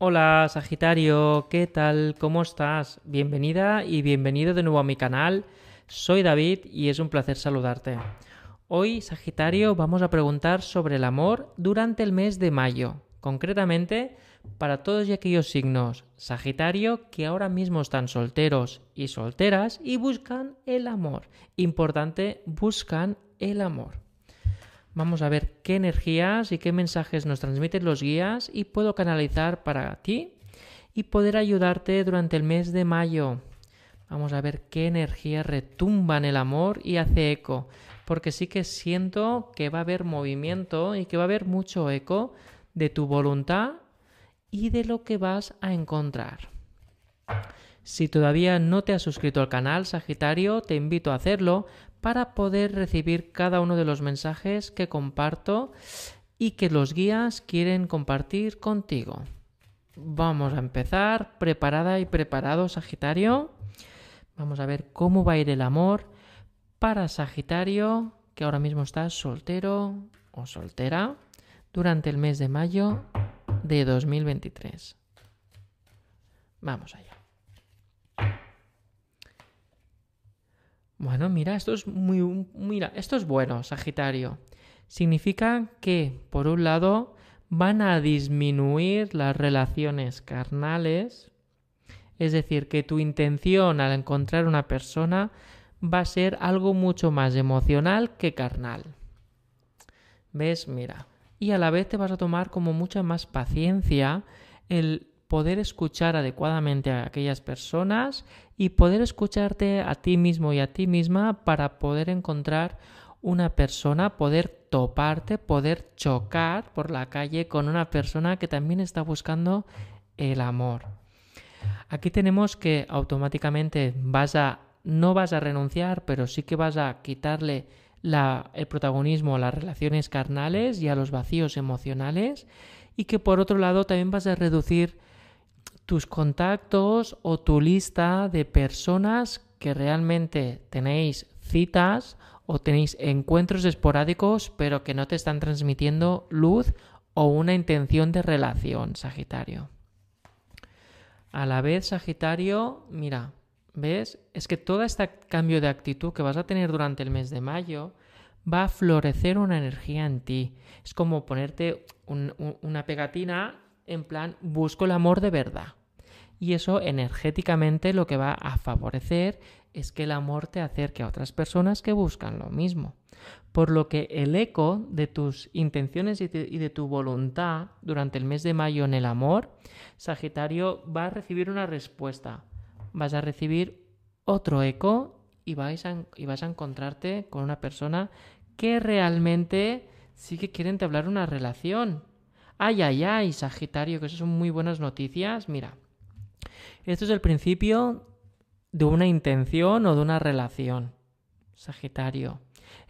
Hola Sagitario, ¿qué tal? ¿Cómo estás? Bienvenida y bienvenido de nuevo a mi canal. Soy David y es un placer saludarte. Hoy, Sagitario, vamos a preguntar sobre el amor durante el mes de mayo, concretamente para todos aquellos signos Sagitario que ahora mismo están solteros y solteras y buscan el amor. Importante, buscan el amor. Vamos a ver qué energías y qué mensajes nos transmiten los guías y puedo canalizar para ti y poder ayudarte durante el mes de mayo. Vamos a ver qué energía retumba en el amor y hace eco, porque sí que siento que va a haber movimiento y que va a haber mucho eco de tu voluntad y de lo que vas a encontrar. Si todavía no te has suscrito al canal Sagitario, te invito a hacerlo para poder recibir cada uno de los mensajes que comparto y que los guías quieren compartir contigo. Vamos a empezar, preparada y preparado Sagitario. Vamos a ver cómo va a ir el amor para Sagitario, que ahora mismo está soltero o soltera, durante el mes de mayo de 2023. Vamos allá. Bueno, mira, esto es muy mira, esto es bueno, Sagitario. Significa que por un lado van a disminuir las relaciones carnales, es decir, que tu intención al encontrar una persona va a ser algo mucho más emocional que carnal. ¿Ves? Mira. Y a la vez te vas a tomar como mucha más paciencia el poder escuchar adecuadamente a aquellas personas y poder escucharte a ti mismo y a ti misma para poder encontrar una persona, poder toparte, poder chocar por la calle con una persona que también está buscando el amor. Aquí tenemos que automáticamente vas a no vas a renunciar, pero sí que vas a quitarle el protagonismo a las relaciones carnales y a los vacíos emocionales y que por otro lado también vas a reducir tus contactos o tu lista de personas que realmente tenéis citas o tenéis encuentros esporádicos pero que no te están transmitiendo luz o una intención de relación, Sagitario. A la vez, Sagitario, mira, ¿ves? Es que todo este cambio de actitud que vas a tener durante el mes de mayo va a florecer una energía en ti. Es como ponerte una pegatina en plan, busco el amor de verdad y eso energéticamente lo que va a favorecer es que el amor te acerque a otras personas que buscan lo mismo. Por lo que el eco de tus intenciones y de, tu voluntad durante el mes de mayo en el amor, Sagitario va a recibir una respuesta. Vas a recibir otro eco y, vais a, y vas a encontrarte con una persona que realmente sí que quiere entablar una relación. Ay, ay, ay, Sagitario, que eso son muy buenas noticias. Mira, esto es el principio de una intención o de una relación. Sagitario.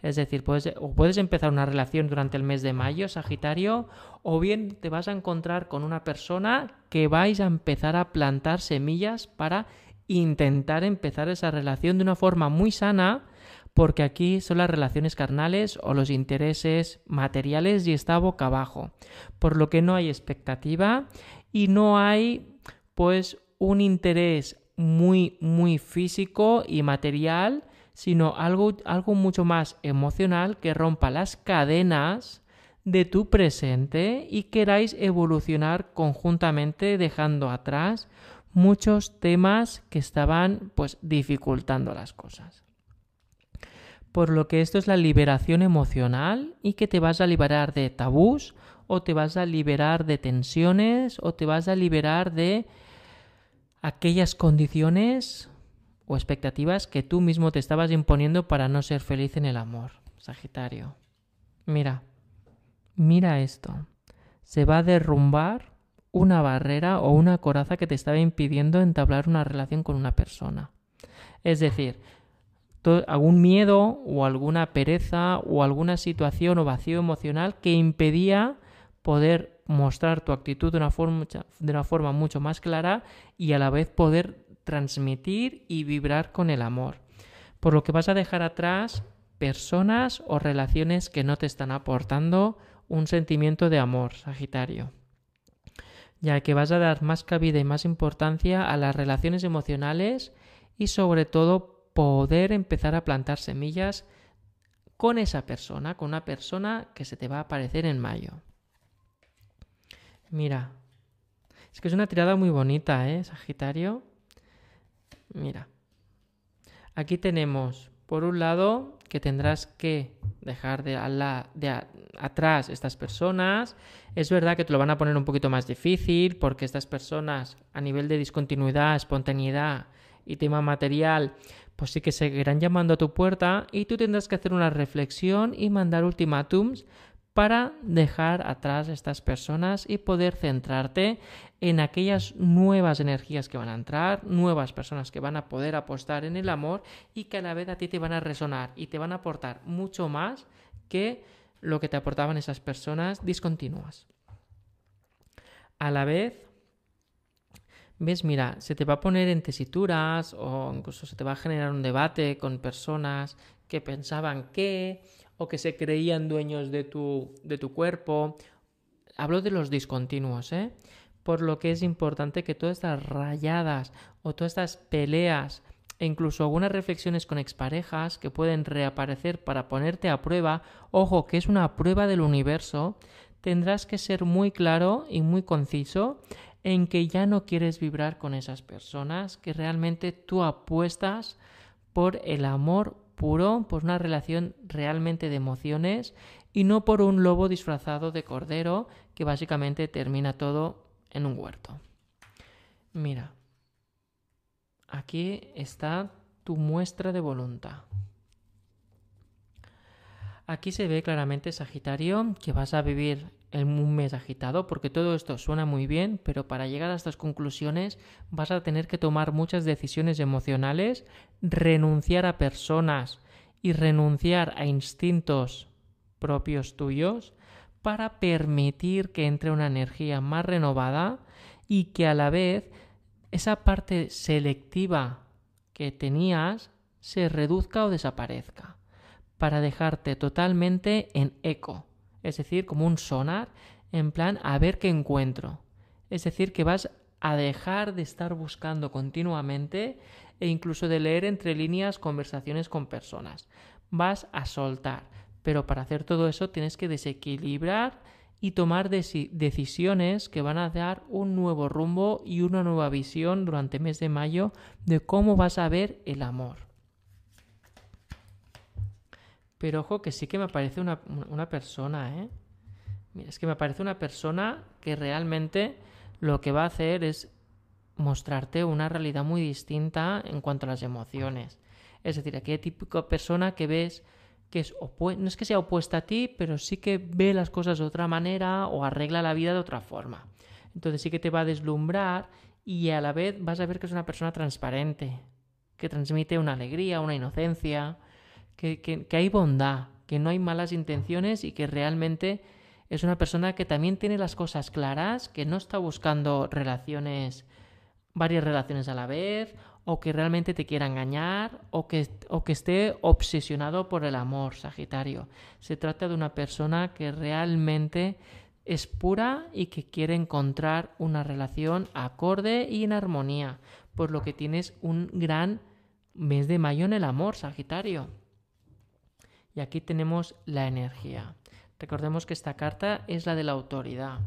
Es decir, puedes, o puedes empezar una relación durante el mes de mayo, Sagitario, o bien te vas a encontrar con una persona que vais a empezar a plantar semillas para intentar empezar esa relación de una forma muy sana, porque aquí son las relaciones carnales o los intereses materiales y está boca abajo, por lo que no hay expectativa y no hay pues un interés muy, muy físico y material, sino algo, algo mucho más emocional que rompa las cadenas de tu presente y queráis evolucionar conjuntamente dejando atrás muchos temas que estaban pues dificultando las cosas. Por lo que esto es la liberación emocional y que te vas a liberar de tabús o te vas a liberar de tensiones o te vas a liberar de aquellas condiciones o expectativas que tú mismo te estabas imponiendo para no ser feliz en el amor, Sagitario. Mira, mira esto. Se va a derrumbar una barrera o una coraza que te estaba impidiendo entablar una relación con una persona. Es decir, algún miedo o alguna pereza o alguna situación o vacío emocional que impedía poder mostrar tu actitud de una, forma, de una forma mucho más clara y a la vez poder transmitir y vibrar con el amor. Por lo que vas a dejar atrás personas o relaciones que no te están aportando un sentimiento de amor, Sagitario. ya que vas a dar más cabida y más importancia a las relaciones emocionales y sobre todo poder empezar a plantar semillas con esa persona, con una persona que se te va a aparecer en mayo. Mira, es que es una tirada muy bonita, ¿eh, Sagitario? Mira, aquí tenemos, por un lado, que tendrás que dejar de, de atrás estas personas. Es verdad que te lo van a poner un poquito más difícil porque estas personas a nivel de discontinuidad, espontaneidad y tema material, pues sí que seguirán llamando a tu puerta y tú tendrás que hacer una reflexión y mandar ultimátums para dejar atrás estas personas y poder centrarte en aquellas nuevas energías que van a entrar, nuevas personas que van a poder apostar en el amor y que a la vez a ti te van a resonar y te van a aportar mucho más que lo que te aportaban esas personas discontinuas. A la vez, ves, mira, se te va a poner en tesituras o incluso se te va a generar un debate con personas que pensaban que o que se creían dueños de tu, de tu cuerpo. Hablo de los discontinuos, ¿eh? Por lo que es importante que todas estas rayadas o todas estas peleas e incluso algunas reflexiones con exparejas que pueden reaparecer para ponerte a prueba, ojo, que es una prueba del universo, tendrás que ser muy claro y muy conciso en que ya no quieres vibrar con esas personas, que realmente tú apuestas por el amor puro, por una relación realmente de emociones y no por un lobo disfrazado de cordero que básicamente termina todo en un huerto. Mira, aquí está tu muestra de voluntad. Aquí se ve claramente, Sagitario, que vas a vivir en un mes agitado, porque todo esto suena muy bien, pero para llegar a estas conclusiones vas a tener que tomar muchas decisiones emocionales, renunciar a personas y renunciar a instintos propios tuyos para permitir que entre una energía más renovada y que a la vez esa parte selectiva que tenías se reduzca o desaparezca, para dejarte totalmente en eco es decir, como un sonar, en plan a ver qué encuentro. Es decir, que vas a dejar de estar buscando continuamente e incluso de leer entre líneas conversaciones con personas. Vas a soltar, pero para hacer todo eso tienes que desequilibrar y tomar decisiones que van a dar un nuevo rumbo y una nueva visión durante el mes de mayo de cómo vas a ver el amor. Pero ojo que sí que me parece una, persona, ¿eh? Es que me parece una persona que realmente lo que va a hacer es mostrarte una realidad muy distinta en cuanto a las emociones. Es decir, aquella típica persona que ves que es no es que sea opuesta a ti, pero sí que ve las cosas de otra manera o arregla la vida de otra forma. Entonces sí que te va a deslumbrar y a la vez vas a ver que es una persona transparente, que transmite una alegría, una inocencia, que, hay bondad, que no hay malas intenciones y que realmente es una persona que también tiene las cosas claras, que no está buscando relaciones, varias relaciones a la vez, o que realmente te quiera engañar, o que, o que esté obsesionado por el amor, Sagitario. Se trata de una persona que realmente es pura y que quiere encontrar una relación acorde y en armonía, por lo que tienes un gran mes de mayo en el amor, Sagitario. Y aquí tenemos la energía. Recordemos que esta carta es la de la autoridad,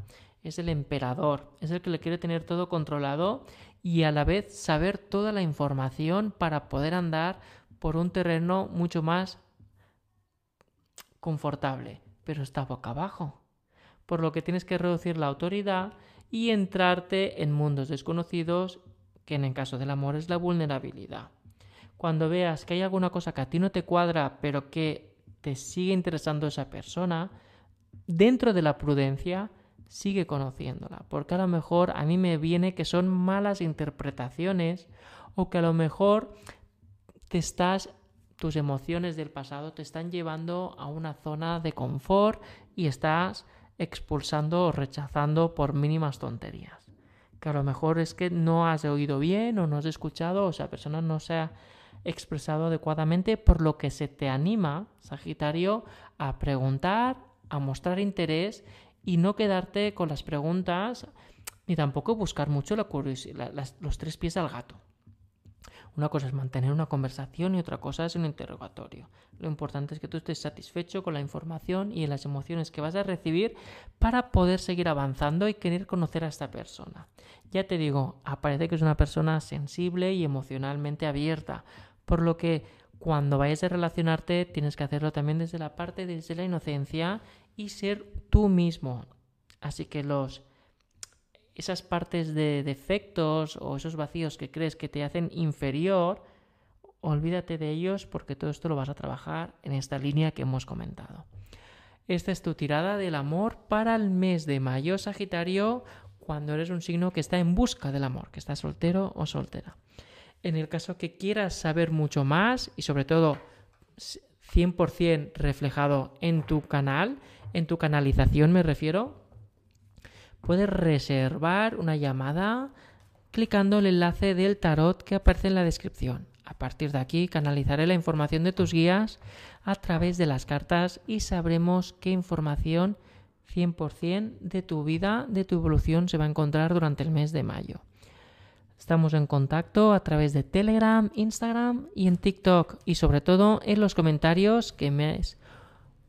es el emperador, es el que le quiere tener todo controlado y a la vez saber toda la información para poder andar por un terreno mucho más confortable, pero está boca abajo. Por lo que tienes que reducir la autoridad y entrarte en mundos desconocidos, que en el caso del amor es la vulnerabilidad. Cuando veas que hay alguna cosa que a ti no te cuadra, pero que te sigue interesando esa persona, dentro de la prudencia, sigue conociéndola. Porque a lo mejor a mí me viene que son malas interpretaciones o que a lo mejor te estás tus emociones del pasado te están llevando a una zona de confort y estás expulsando o rechazando por mínimas tonterías. Que a lo mejor es que no has oído bien o no has escuchado o esa persona no se ha expresado adecuadamente, por lo que se te anima, Sagitario, a preguntar, a mostrar interés y no quedarte con las preguntas ni tampoco buscar mucho la los tres pies al gato. Una cosa es mantener una conversación y otra cosa es un interrogatorio. Lo importante es que tú estés satisfecho con la información y en las emociones que vas a recibir para poder seguir avanzando y querer conocer a esta persona. Ya te digo, aparece que es una persona sensible y emocionalmente abierta, por lo que cuando vayas a relacionarte tienes que hacerlo también desde la parte desde la inocencia y ser tú mismo. Así que esas partes de defectos o esos vacíos que crees que te hacen inferior, olvídate de ellos porque todo esto lo vas a trabajar en esta línea que hemos comentado. Esta es tu tirada del amor para el mes de mayo, Sagitario, cuando eres un signo que está en busca del amor, que está soltero o soltera. En el caso que quieras saber mucho más y sobre todo 100% reflejado en tu canal, en tu canalización me refiero, puedes reservar una llamada clicando el enlace del tarot que aparece en la descripción. A partir de aquí canalizaré la información de tus guías a través de las cartas y sabremos qué información 100% de tu vida, de tu evolución se va a encontrar durante el mes de mayo. Estamos en contacto a través de Telegram, Instagram y en TikTok y sobre todo en los comentarios que me,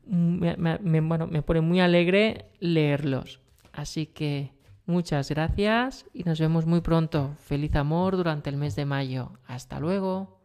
me pone muy alegre leerlos. Así que muchas gracias y nos vemos muy pronto. Feliz amor durante el mes de mayo. Hasta luego.